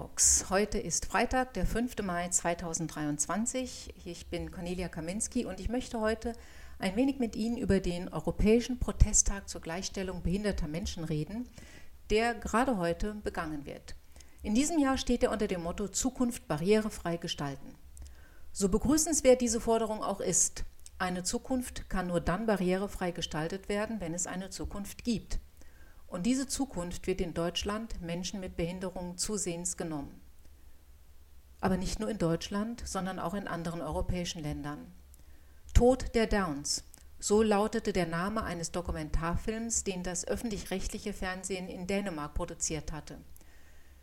Talks. Heute ist Freitag, der 5. Mai 2023. Ich bin Cornelia Kaminski und ich möchte heute ein wenig mit Ihnen über den Europäischen Protesttag zur Gleichstellung behinderter Menschen reden, der gerade heute begangen wird. In diesem Jahr steht er unter dem Motto Zukunft barrierefrei gestalten. So begrüßenswert diese Forderung auch ist, eine Zukunft kann nur dann barrierefrei gestaltet werden, wenn es eine Zukunft gibt. Und diese Zukunft wird in Deutschland Menschen mit Behinderungen zusehends genommen. Aber nicht nur in Deutschland, sondern auch in anderen europäischen Ländern. Tod der Downs. So lautete der Name eines Dokumentarfilms, den das öffentlich-rechtliche Fernsehen in Dänemark produziert hatte.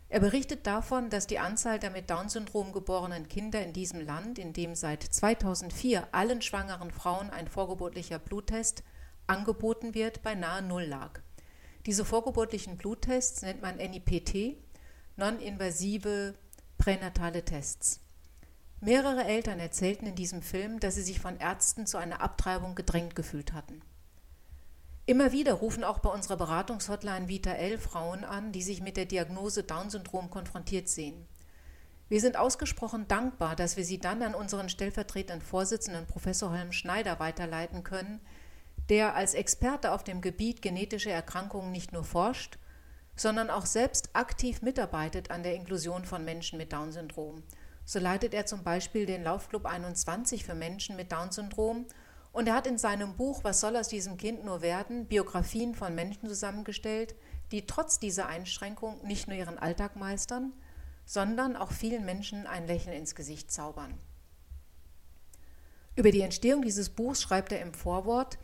Er berichtet davon, dass die Anzahl der mit Down-Syndrom geborenen Kinder in diesem Land, in dem seit 2004 allen schwangeren Frauen ein vorgeburtlicher Bluttest angeboten wird, bei nahe Null lag. Diese vorgeburtlichen Bluttests nennt man NIPT, non-invasive pränatale Tests. Mehrere Eltern erzählten in diesem Film, dass sie sich von Ärzten zu einer Abtreibung gedrängt gefühlt hatten. Immer wieder rufen auch bei unserer Beratungshotline Vita L Frauen an, die sich mit der Diagnose Down-Syndrom konfrontiert sehen. Wir sind ausgesprochen dankbar, dass wir sie dann an unseren stellvertretenden Vorsitzenden Professor Holm Schneider weiterleiten können, der als Experte auf dem Gebiet genetische Erkrankungen nicht nur forscht, sondern auch selbst aktiv mitarbeitet an der Inklusion von Menschen mit Down-Syndrom. So leitet er zum Beispiel den Laufclub 21 für Menschen mit Down-Syndrom und er hat in seinem Buch Was soll aus diesem Kind nur werden Biografien von Menschen zusammengestellt, die trotz dieser Einschränkung nicht nur ihren Alltag meistern, sondern auch vielen Menschen ein Lächeln ins Gesicht zaubern. Über die Entstehung dieses Buchs schreibt er im Vorwort,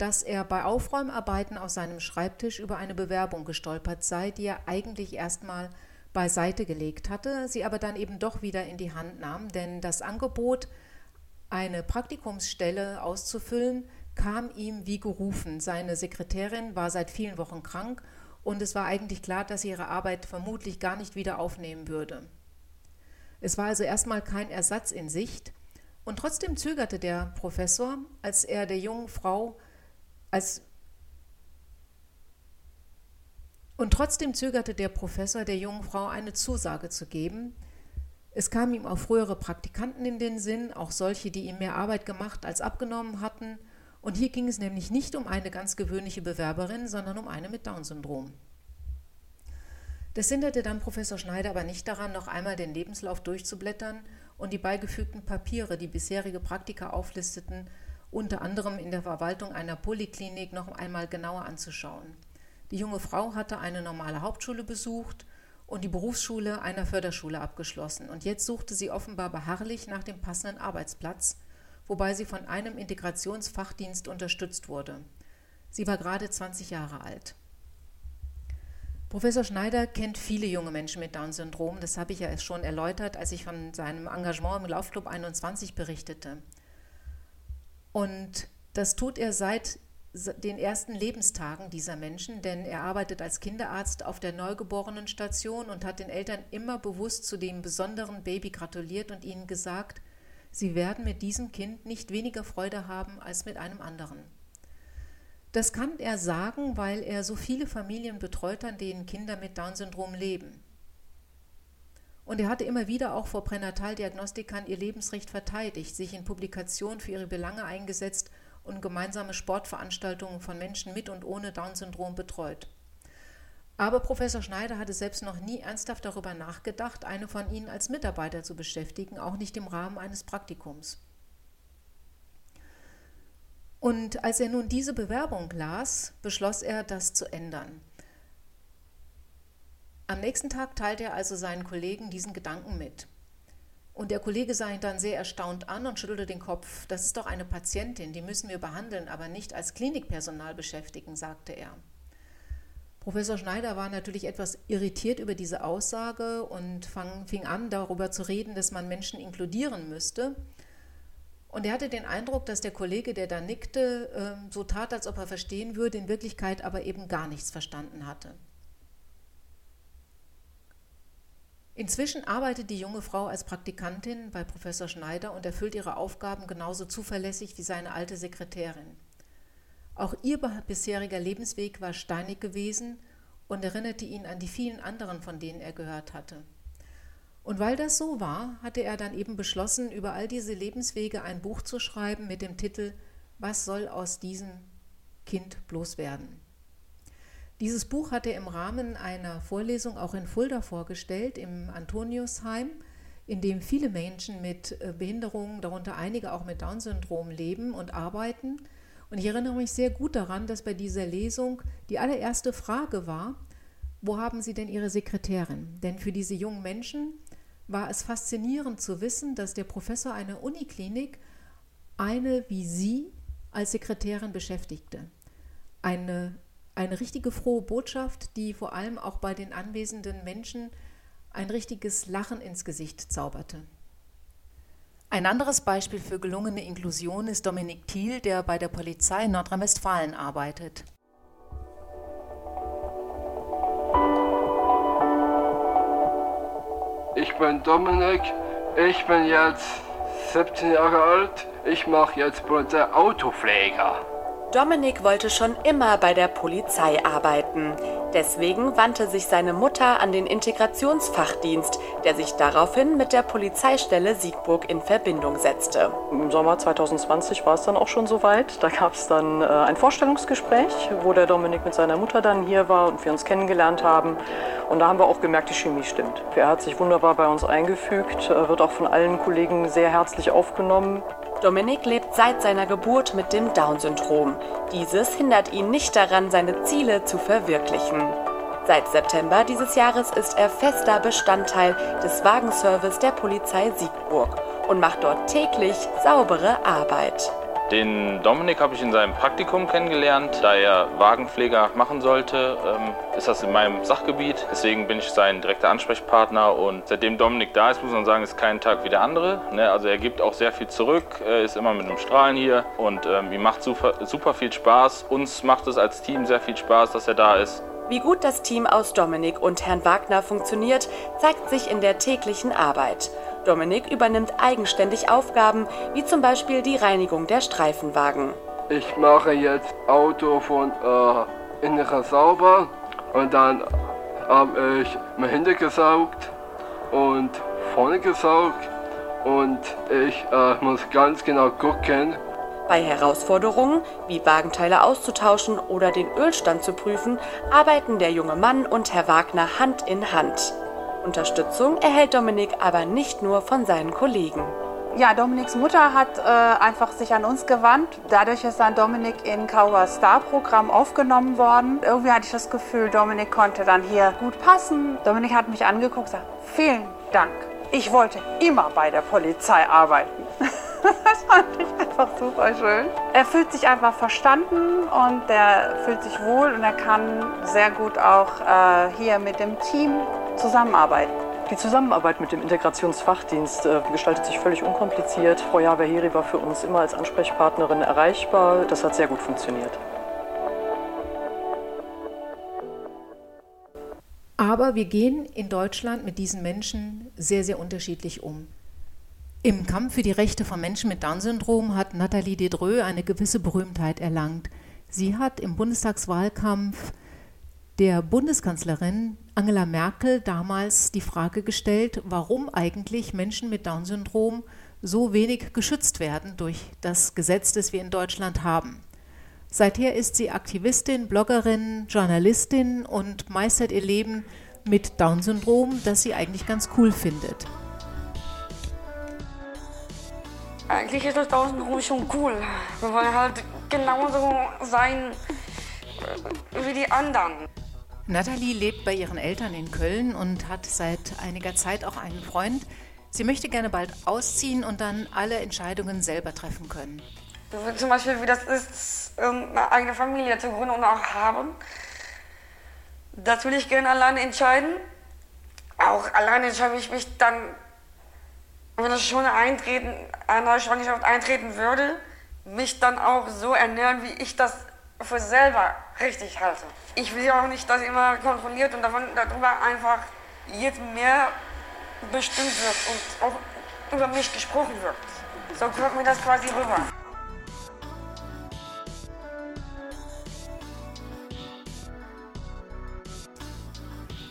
dass er bei Aufräumarbeiten aus seinem Schreibtisch über eine Bewerbung gestolpert sei, die er eigentlich erstmal beiseite gelegt hatte, sie aber dann eben doch wieder in die Hand nahm, denn das Angebot, eine Praktikumsstelle auszufüllen, kam ihm wie gerufen. Seine Sekretärin war seit vielen Wochen krank und es war eigentlich klar, dass sie ihre Arbeit vermutlich gar nicht wieder aufnehmen würde. Es war also erstmal kein Ersatz in Sicht, und trotzdem zögerte der Professor, als er der jungen Frau als und trotzdem zögerte der Professor der jungen Frau eine Zusage zu geben. Es kam ihm auch frühere Praktikanten in den Sinn, auch solche, die ihm mehr Arbeit gemacht als abgenommen hatten. Und hier ging es nämlich nicht um eine ganz gewöhnliche Bewerberin, sondern um eine mit Down-Syndrom. Das hinderte dann Professor Schneider aber nicht daran, noch einmal den Lebenslauf durchzublättern und die beigefügten Papiere, die bisherige Praktiker auflisteten, unter anderem in der Verwaltung einer Poliklinik noch einmal genauer anzuschauen. Die junge Frau hatte eine normale Hauptschule besucht und die Berufsschule einer Förderschule abgeschlossen. Und jetzt suchte sie offenbar beharrlich nach dem passenden Arbeitsplatz, wobei sie von einem Integrationsfachdienst unterstützt wurde. Sie war gerade 20 Jahre alt. Professor Schneider kennt viele junge Menschen mit Down-Syndrom. Das habe ich ja schon erläutert, als ich von seinem Engagement im Laufclub 21 berichtete. Und das tut er seit den ersten Lebenstagen dieser Menschen, denn er arbeitet als Kinderarzt auf der Neugeborenenstation und hat den Eltern immer bewusst zu dem besonderen Baby gratuliert und ihnen gesagt, sie werden mit diesem Kind nicht weniger Freude haben als mit einem anderen. Das kann er sagen, weil er so viele Familien betreut, an denen Kinder mit Down-Syndrom leben. Und er hatte immer wieder auch vor Pränataldiagnostikern ihr Lebensrecht verteidigt, sich in Publikationen für ihre Belange eingesetzt und gemeinsame Sportveranstaltungen von Menschen mit und ohne Down-Syndrom betreut. Aber Professor Schneider hatte selbst noch nie ernsthaft darüber nachgedacht, eine von ihnen als Mitarbeiter zu beschäftigen, auch nicht im Rahmen eines Praktikums. Und als er nun diese Bewerbung las, beschloss er, das zu ändern. Am nächsten Tag teilte er also seinen Kollegen diesen Gedanken mit. Und der Kollege sah ihn dann sehr erstaunt an und schüttelte den Kopf. Das ist doch eine Patientin, die müssen wir behandeln, aber nicht als Klinikpersonal beschäftigen, sagte er. Professor Schneider war natürlich etwas irritiert über diese Aussage und fang, fing an, darüber zu reden, dass man Menschen inkludieren müsste. Und er hatte den Eindruck, dass der Kollege, der da nickte, ähm, so tat, als ob er verstehen würde, in Wirklichkeit aber eben gar nichts verstanden hatte. Inzwischen arbeitet die junge Frau als Praktikantin bei Professor Schneider und erfüllt ihre Aufgaben genauso zuverlässig wie seine alte Sekretärin. Auch ihr bisheriger Lebensweg war steinig gewesen und erinnerte ihn an die vielen anderen, von denen er gehört hatte. Und weil das so war, hatte er dann eben beschlossen, über all diese Lebenswege ein Buch zu schreiben mit dem Titel Was soll aus diesem Kind bloß werden? Dieses Buch hat er im Rahmen einer Vorlesung auch in Fulda vorgestellt, im Antoniusheim, in dem viele Menschen mit äh, Behinderungen, darunter einige auch mit Down-Syndrom, leben und arbeiten. Und ich erinnere mich sehr gut daran, dass bei dieser Lesung die allererste Frage war, wo haben Sie denn Ihre Sekretärin? Denn für diese jungen Menschen war es faszinierend zu wissen, dass der Professor einer Uniklinik eine wie Sie als Sekretärin beschäftigte. Eine eine richtige frohe Botschaft, die vor allem auch bei den anwesenden Menschen ein richtiges Lachen ins Gesicht zauberte. Ein anderes Beispiel für gelungene Inklusion ist Dominik Thiel, der bei der Polizei in Nordrhein-Westfalen arbeitet. Ich bin Dominik, ich bin jetzt 17 Jahre alt, ich mache jetzt Polizei Autopfleger. Dominik wollte schon immer bei der Polizei arbeiten. Deswegen wandte sich seine Mutter an den Integrationsfachdienst, der sich daraufhin mit der Polizeistelle Siegburg in Verbindung setzte. Im Sommer 2020 war es dann auch schon soweit. Da gab es dann äh, ein Vorstellungsgespräch, wo der Dominik mit seiner Mutter dann hier war und wir uns kennengelernt haben. Und da haben wir auch gemerkt, die Chemie stimmt. Er hat sich wunderbar bei uns eingefügt, äh, wird auch von allen Kollegen sehr herzlich aufgenommen. Dominik lebt seit seiner Geburt mit dem Down-Syndrom. Dieses hindert ihn nicht daran, seine Ziele zu verwirklichen. Seit September dieses Jahres ist er fester Bestandteil des Wagenservice der Polizei Siegburg und macht dort täglich saubere Arbeit. Den Dominik habe ich in seinem Praktikum kennengelernt. Da er Wagenpfleger machen sollte, ähm, ist das in meinem Sachgebiet. Deswegen bin ich sein direkter Ansprechpartner. Und seitdem Dominik da ist, muss man sagen, ist kein Tag wie der andere. Ne? Also er gibt auch sehr viel zurück, ist immer mit einem Strahlen hier und ähm, ihm macht super, super viel Spaß. Uns macht es als Team sehr viel Spaß, dass er da ist. Wie gut das Team aus Dominik und Herrn Wagner funktioniert, zeigt sich in der täglichen Arbeit. Dominik übernimmt eigenständig Aufgaben, wie zum Beispiel die Reinigung der Streifenwagen. Ich mache jetzt Auto von äh, innen sauber und dann habe ich mein Hände gesaugt und vorne gesaugt und ich äh, muss ganz genau gucken. Bei Herausforderungen, wie Wagenteile auszutauschen oder den Ölstand zu prüfen, arbeiten der junge Mann und Herr Wagner Hand in Hand. Unterstützung erhält Dominik aber nicht nur von seinen Kollegen. Ja, Dominiks Mutter hat äh, einfach sich an uns gewandt. Dadurch ist dann Dominik in Kauer Star Programm aufgenommen worden. Irgendwie hatte ich das Gefühl, Dominik konnte dann hier gut passen. Dominik hat mich angeguckt und gesagt, vielen Dank. Ich wollte immer bei der Polizei arbeiten. das fand ich einfach super schön. Er fühlt sich einfach verstanden und er fühlt sich wohl und er kann sehr gut auch äh, hier mit dem Team zusammenarbeiten. Die Zusammenarbeit mit dem Integrationsfachdienst äh, gestaltet sich völlig unkompliziert. Frau Javaheri war für uns immer als Ansprechpartnerin erreichbar. Das hat sehr gut funktioniert. Aber wir gehen in Deutschland mit diesen Menschen sehr, sehr unterschiedlich um. Im Kampf für die Rechte von Menschen mit Down-Syndrom hat Nathalie Dedreux eine gewisse Berühmtheit erlangt. Sie hat im Bundestagswahlkampf der Bundeskanzlerin Angela Merkel damals die Frage gestellt, warum eigentlich Menschen mit Down-Syndrom so wenig geschützt werden durch das Gesetz, das wir in Deutschland haben. Seither ist sie Aktivistin, Bloggerin, Journalistin und meistert ihr Leben mit Down-Syndrom, das sie eigentlich ganz cool findet. Eigentlich ist das Down-Syndrom schon cool. Wir wollen halt genauso sein wie die anderen. Nathalie lebt bei ihren Eltern in Köln und hat seit einiger Zeit auch einen Freund. Sie möchte gerne bald ausziehen und dann alle Entscheidungen selber treffen können. Zum Beispiel, wie das ist, eine eigene Familie zu gründen und auch haben. Das will ich gerne alleine entscheiden. Auch alleine entscheide ich mich dann, wenn ich schon eintreten, eine neue Schwangerschaft eintreten würde, mich dann auch so ernähren, wie ich das für selber richtig halte. Ich will ja auch nicht, dass immer kontrolliert und davon, darüber einfach jetzt mehr bestimmt wird und auch über mich gesprochen wird. So kommt mir das quasi rüber.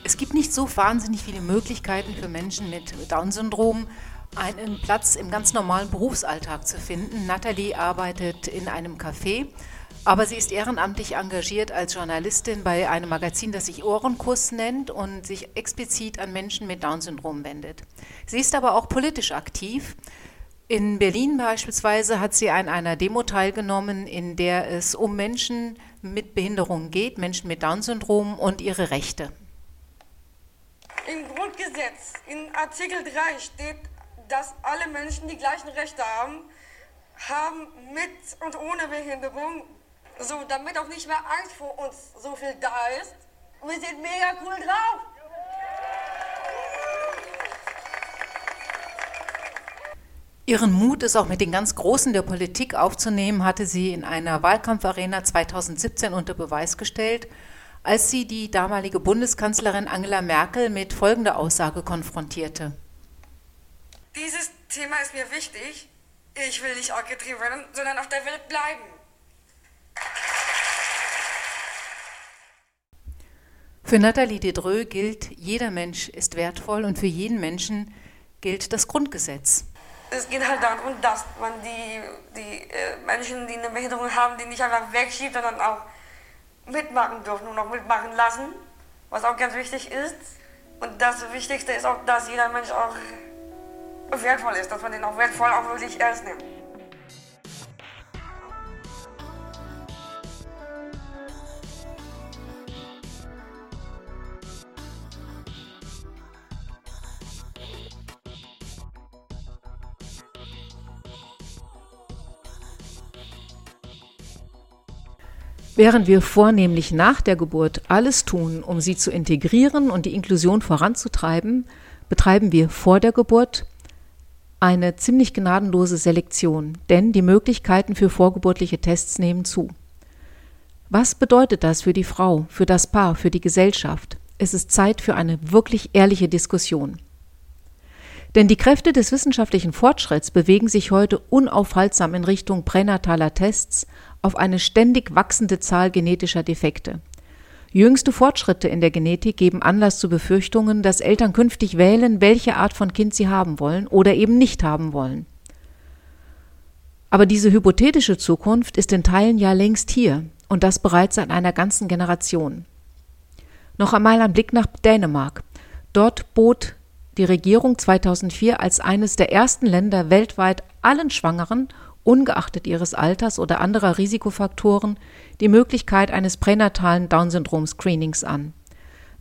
Es gibt nicht so wahnsinnig viele Möglichkeiten für Menschen mit Down-Syndrom, einen Platz im ganz normalen Berufsalltag zu finden. Natalie arbeitet in einem Café, aber sie ist ehrenamtlich engagiert als Journalistin bei einem Magazin, das sich Ohrenkuss nennt und sich explizit an Menschen mit Down-Syndrom wendet. Sie ist aber auch politisch aktiv. In Berlin beispielsweise hat sie an einer Demo teilgenommen, in der es um Menschen mit Behinderungen geht, Menschen mit Down-Syndrom und ihre Rechte. Im Grundgesetz, in Artikel 3 steht, dass alle Menschen die gleichen Rechte haben, haben mit und ohne Behinderung, so damit auch nicht mehr Angst vor uns so viel da ist. Wir sind mega cool drauf. Ihren Mut, es auch mit den ganz Großen der Politik aufzunehmen, hatte sie in einer Wahlkampfarena 2017 unter Beweis gestellt, als sie die damalige Bundeskanzlerin Angela Merkel mit folgender Aussage konfrontierte. Dieses Thema ist mir wichtig. Ich will nicht abgetrieben werden, sondern auf der Welt bleiben. Für Nathalie Dedreux gilt, jeder Mensch ist wertvoll und für jeden Menschen gilt das Grundgesetz es geht halt darum, dass man die, die äh, Menschen, die eine Behinderung haben, die nicht einfach wegschiebt, sondern auch mitmachen dürfen und auch mitmachen lassen, was auch ganz wichtig ist. Und das Wichtigste ist auch, dass jeder Mensch auch wertvoll ist, dass man den auch wertvoll auch wirklich ernst nimmt. Während wir vornehmlich nach der Geburt alles tun, um sie zu integrieren und die Inklusion voranzutreiben, betreiben wir vor der Geburt eine ziemlich gnadenlose Selektion, denn die Möglichkeiten für vorgeburtliche Tests nehmen zu. Was bedeutet das für die Frau, für das Paar, für die Gesellschaft? Es ist Zeit für eine wirklich ehrliche Diskussion. Denn die Kräfte des wissenschaftlichen Fortschritts bewegen sich heute unaufhaltsam in Richtung pränataler Tests, auf eine ständig wachsende Zahl genetischer Defekte. Jüngste Fortschritte in der Genetik geben Anlass zu Befürchtungen, dass Eltern künftig wählen, welche Art von Kind sie haben wollen oder eben nicht haben wollen. Aber diese hypothetische Zukunft ist in Teilen ja längst hier und das bereits seit einer ganzen Generation. Noch einmal ein Blick nach Dänemark. Dort bot die Regierung 2004 als eines der ersten Länder weltweit allen Schwangeren ungeachtet ihres Alters oder anderer Risikofaktoren, die Möglichkeit eines pränatalen Down-Syndrom-Screenings an.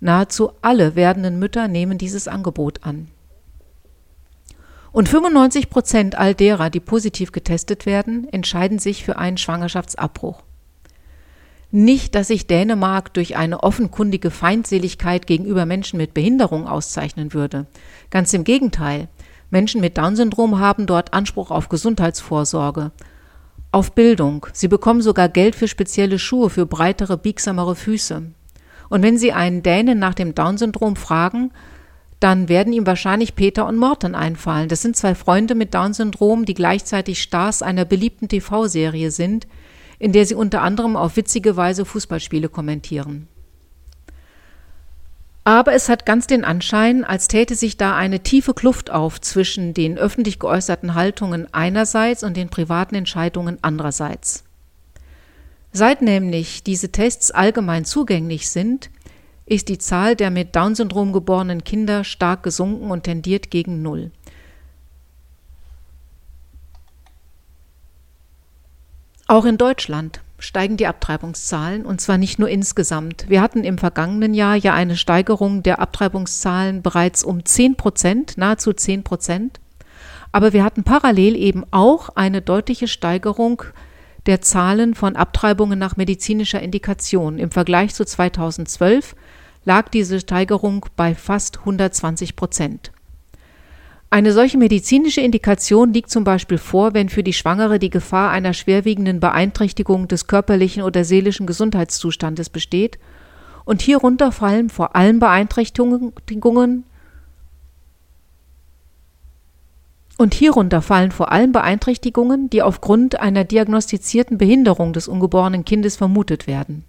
Nahezu alle werdenden Mütter nehmen dieses Angebot an. Und 95 Prozent all derer, die positiv getestet werden, entscheiden sich für einen Schwangerschaftsabbruch. Nicht, dass sich Dänemark durch eine offenkundige Feindseligkeit gegenüber Menschen mit Behinderung auszeichnen würde. Ganz im Gegenteil. Menschen mit Down-Syndrom haben dort Anspruch auf Gesundheitsvorsorge, auf Bildung. Sie bekommen sogar Geld für spezielle Schuhe für breitere, biegsamere Füße. Und wenn Sie einen Dänen nach dem Down-Syndrom fragen, dann werden ihm wahrscheinlich Peter und Morten einfallen. Das sind zwei Freunde mit Down-Syndrom, die gleichzeitig Stars einer beliebten TV-Serie sind, in der sie unter anderem auf witzige Weise Fußballspiele kommentieren. Aber es hat ganz den Anschein, als täte sich da eine tiefe Kluft auf zwischen den öffentlich geäußerten Haltungen einerseits und den privaten Entscheidungen andererseits. Seit nämlich diese Tests allgemein zugänglich sind, ist die Zahl der mit Down-Syndrom geborenen Kinder stark gesunken und tendiert gegen Null. Auch in Deutschland steigen die Abtreibungszahlen und zwar nicht nur insgesamt. Wir hatten im vergangenen Jahr ja eine Steigerung der Abtreibungszahlen bereits um 10 Prozent, nahezu 10 Prozent. Aber wir hatten parallel eben auch eine deutliche Steigerung der Zahlen von Abtreibungen nach medizinischer Indikation. Im Vergleich zu 2012 lag diese Steigerung bei fast 120 Prozent. Eine solche medizinische Indikation liegt zum Beispiel vor, wenn für die Schwangere die Gefahr einer schwerwiegenden Beeinträchtigung des körperlichen oder seelischen Gesundheitszustandes besteht. Und hierunter fallen vor allem Beeinträchtigungen und hierunter fallen vor allem Beeinträchtigungen, die aufgrund einer diagnostizierten Behinderung des ungeborenen Kindes vermutet werden.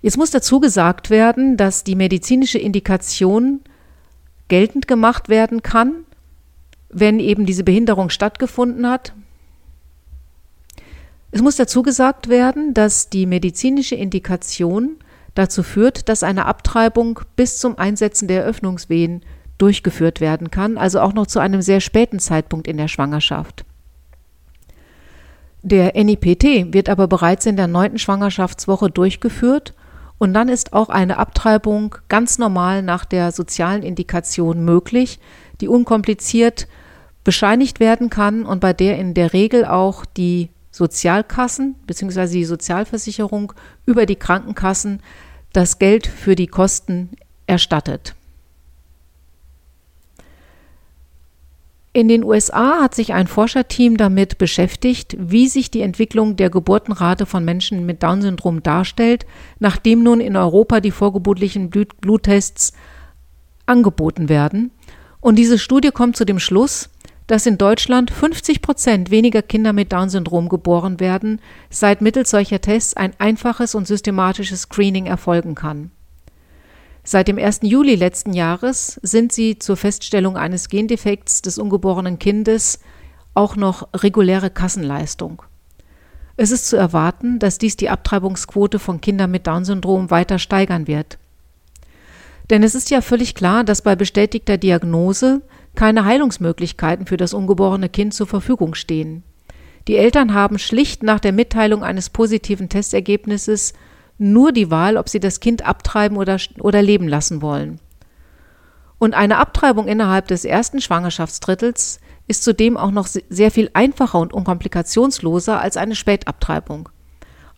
Jetzt muss dazu gesagt werden, dass die medizinische Indikation geltend gemacht werden kann, wenn eben diese Behinderung stattgefunden hat. Es muss dazu gesagt werden, dass die medizinische Indikation dazu führt, dass eine Abtreibung bis zum Einsetzen der Eröffnungswehen durchgeführt werden kann, also auch noch zu einem sehr späten Zeitpunkt in der Schwangerschaft. Der NIPT wird aber bereits in der neunten Schwangerschaftswoche durchgeführt und dann ist auch eine Abtreibung ganz normal nach der sozialen Indikation möglich, die unkompliziert bescheinigt werden kann und bei der in der Regel auch die Sozialkassen bzw. die Sozialversicherung über die Krankenkassen das Geld für die Kosten erstattet. In den USA hat sich ein Forscherteam damit beschäftigt, wie sich die Entwicklung der Geburtenrate von Menschen mit Down-Syndrom darstellt, nachdem nun in Europa die vorgeburtlichen Bluttests angeboten werden. Und diese Studie kommt zu dem Schluss, dass in Deutschland 50 Prozent weniger Kinder mit Down-Syndrom geboren werden, seit mittels solcher Tests ein einfaches und systematisches Screening erfolgen kann. Seit dem 1. Juli letzten Jahres sind sie zur Feststellung eines Gendefekts des ungeborenen Kindes auch noch reguläre Kassenleistung. Es ist zu erwarten, dass dies die Abtreibungsquote von Kindern mit Down-Syndrom weiter steigern wird. Denn es ist ja völlig klar, dass bei bestätigter Diagnose keine Heilungsmöglichkeiten für das ungeborene Kind zur Verfügung stehen. Die Eltern haben schlicht nach der Mitteilung eines positiven Testergebnisses nur die Wahl, ob sie das Kind abtreiben oder, oder leben lassen wollen. Und eine Abtreibung innerhalb des ersten Schwangerschaftsdrittels ist zudem auch noch sehr viel einfacher und unkomplikationsloser als eine Spätabtreibung.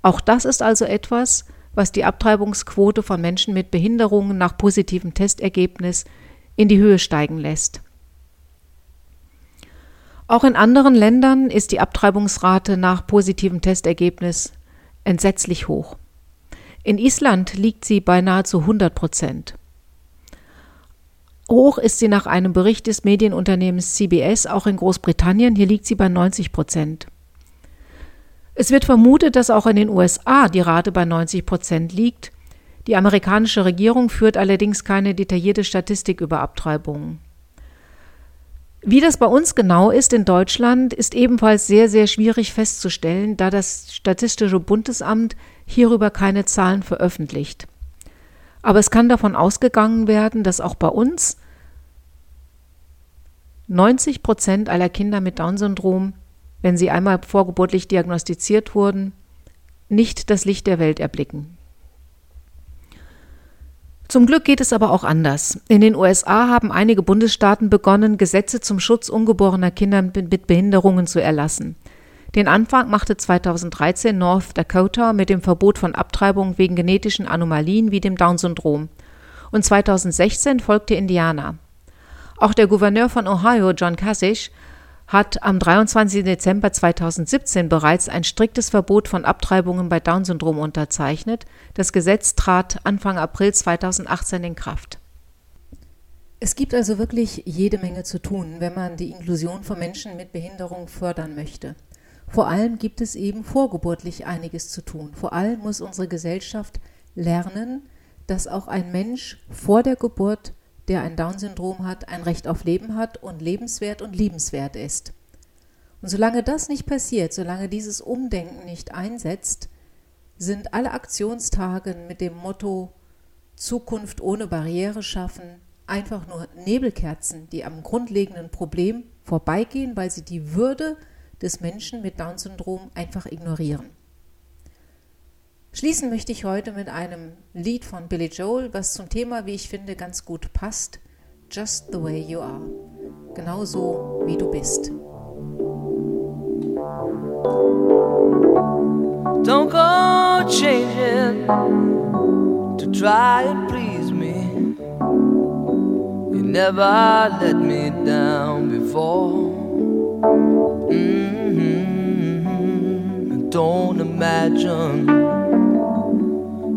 Auch das ist also etwas, was die Abtreibungsquote von Menschen mit Behinderungen nach positivem Testergebnis in die Höhe steigen lässt. Auch in anderen Ländern ist die Abtreibungsrate nach positivem Testergebnis entsetzlich hoch. In Island liegt sie bei nahezu 100 Prozent. Hoch ist sie nach einem Bericht des Medienunternehmens CBS auch in Großbritannien. Hier liegt sie bei 90 Prozent. Es wird vermutet, dass auch in den USA die Rate bei 90 Prozent liegt. Die amerikanische Regierung führt allerdings keine detaillierte Statistik über Abtreibungen. Wie das bei uns genau ist in Deutschland, ist ebenfalls sehr, sehr schwierig festzustellen, da das Statistische Bundesamt hierüber keine Zahlen veröffentlicht. Aber es kann davon ausgegangen werden, dass auch bei uns 90 Prozent aller Kinder mit Down-Syndrom, wenn sie einmal vorgeburtlich diagnostiziert wurden, nicht das Licht der Welt erblicken. Zum Glück geht es aber auch anders. In den USA haben einige Bundesstaaten begonnen, Gesetze zum Schutz ungeborener Kinder mit Behinderungen zu erlassen. Den Anfang machte 2013 North Dakota mit dem Verbot von Abtreibung wegen genetischen Anomalien wie dem Down-Syndrom. Und 2016 folgte Indiana. Auch der Gouverneur von Ohio, John Kasich, hat am 23. Dezember 2017 bereits ein striktes Verbot von Abtreibungen bei Down-Syndrom unterzeichnet. Das Gesetz trat Anfang April 2018 in Kraft. Es gibt also wirklich jede Menge zu tun, wenn man die Inklusion von Menschen mit Behinderung fördern möchte. Vor allem gibt es eben vorgeburtlich einiges zu tun. Vor allem muss unsere Gesellschaft lernen, dass auch ein Mensch vor der Geburt, der ein Down-Syndrom hat, ein Recht auf Leben hat und lebenswert und liebenswert ist. Und solange das nicht passiert, solange dieses Umdenken nicht einsetzt, sind alle Aktionstage mit dem Motto Zukunft ohne Barriere schaffen einfach nur Nebelkerzen, die am grundlegenden Problem vorbeigehen, weil sie die Würde des Menschen mit Down-Syndrom einfach ignorieren. Schließen möchte ich heute mit einem Lied von Billy Joel, was zum Thema, wie ich finde, ganz gut passt. Just the way you are. Genauso wie du bist. Don't go changing to try and please me. You never let me down before. Mm-hmm. Don't imagine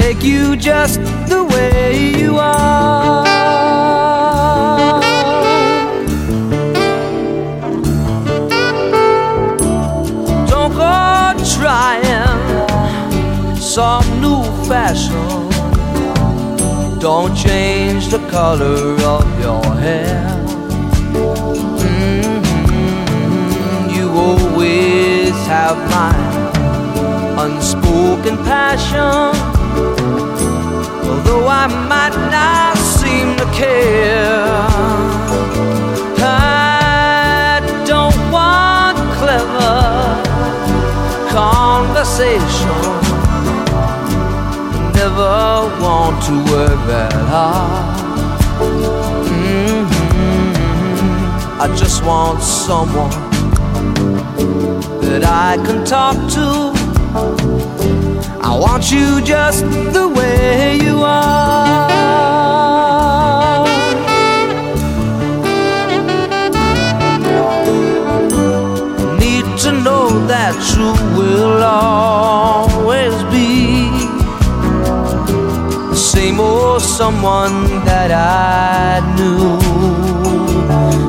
Take you just the way you are. Don't go trying some new fashion. Don't change the color of your hair. Mm-hmm. You always have my unspoken passion. Although I might not seem to care, I don't want clever conversation. Never want to work that hard. Mm-hmm. I just want someone that I can talk to. I want you just the way you are. Need to know that you will always be the same old someone that I knew.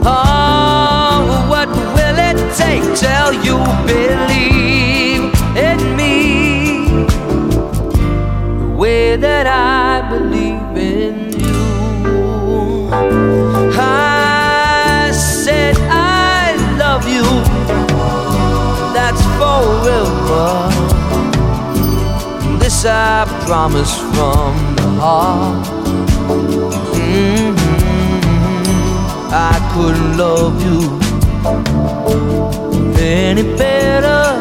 Oh, what will it take till you believe that I believe in you. I said I love you. That's forever. This I promise from the heart. Mhm. I couldn't love you any better.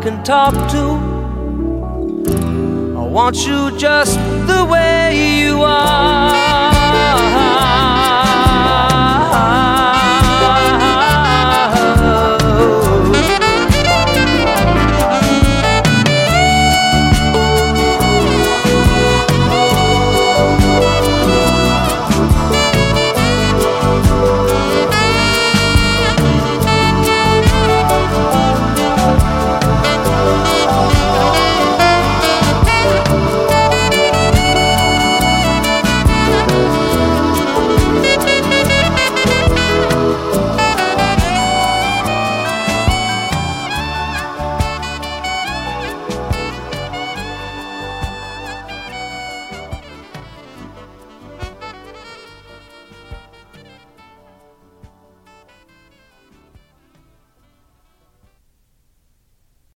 Can talk to. I want you just the way you are.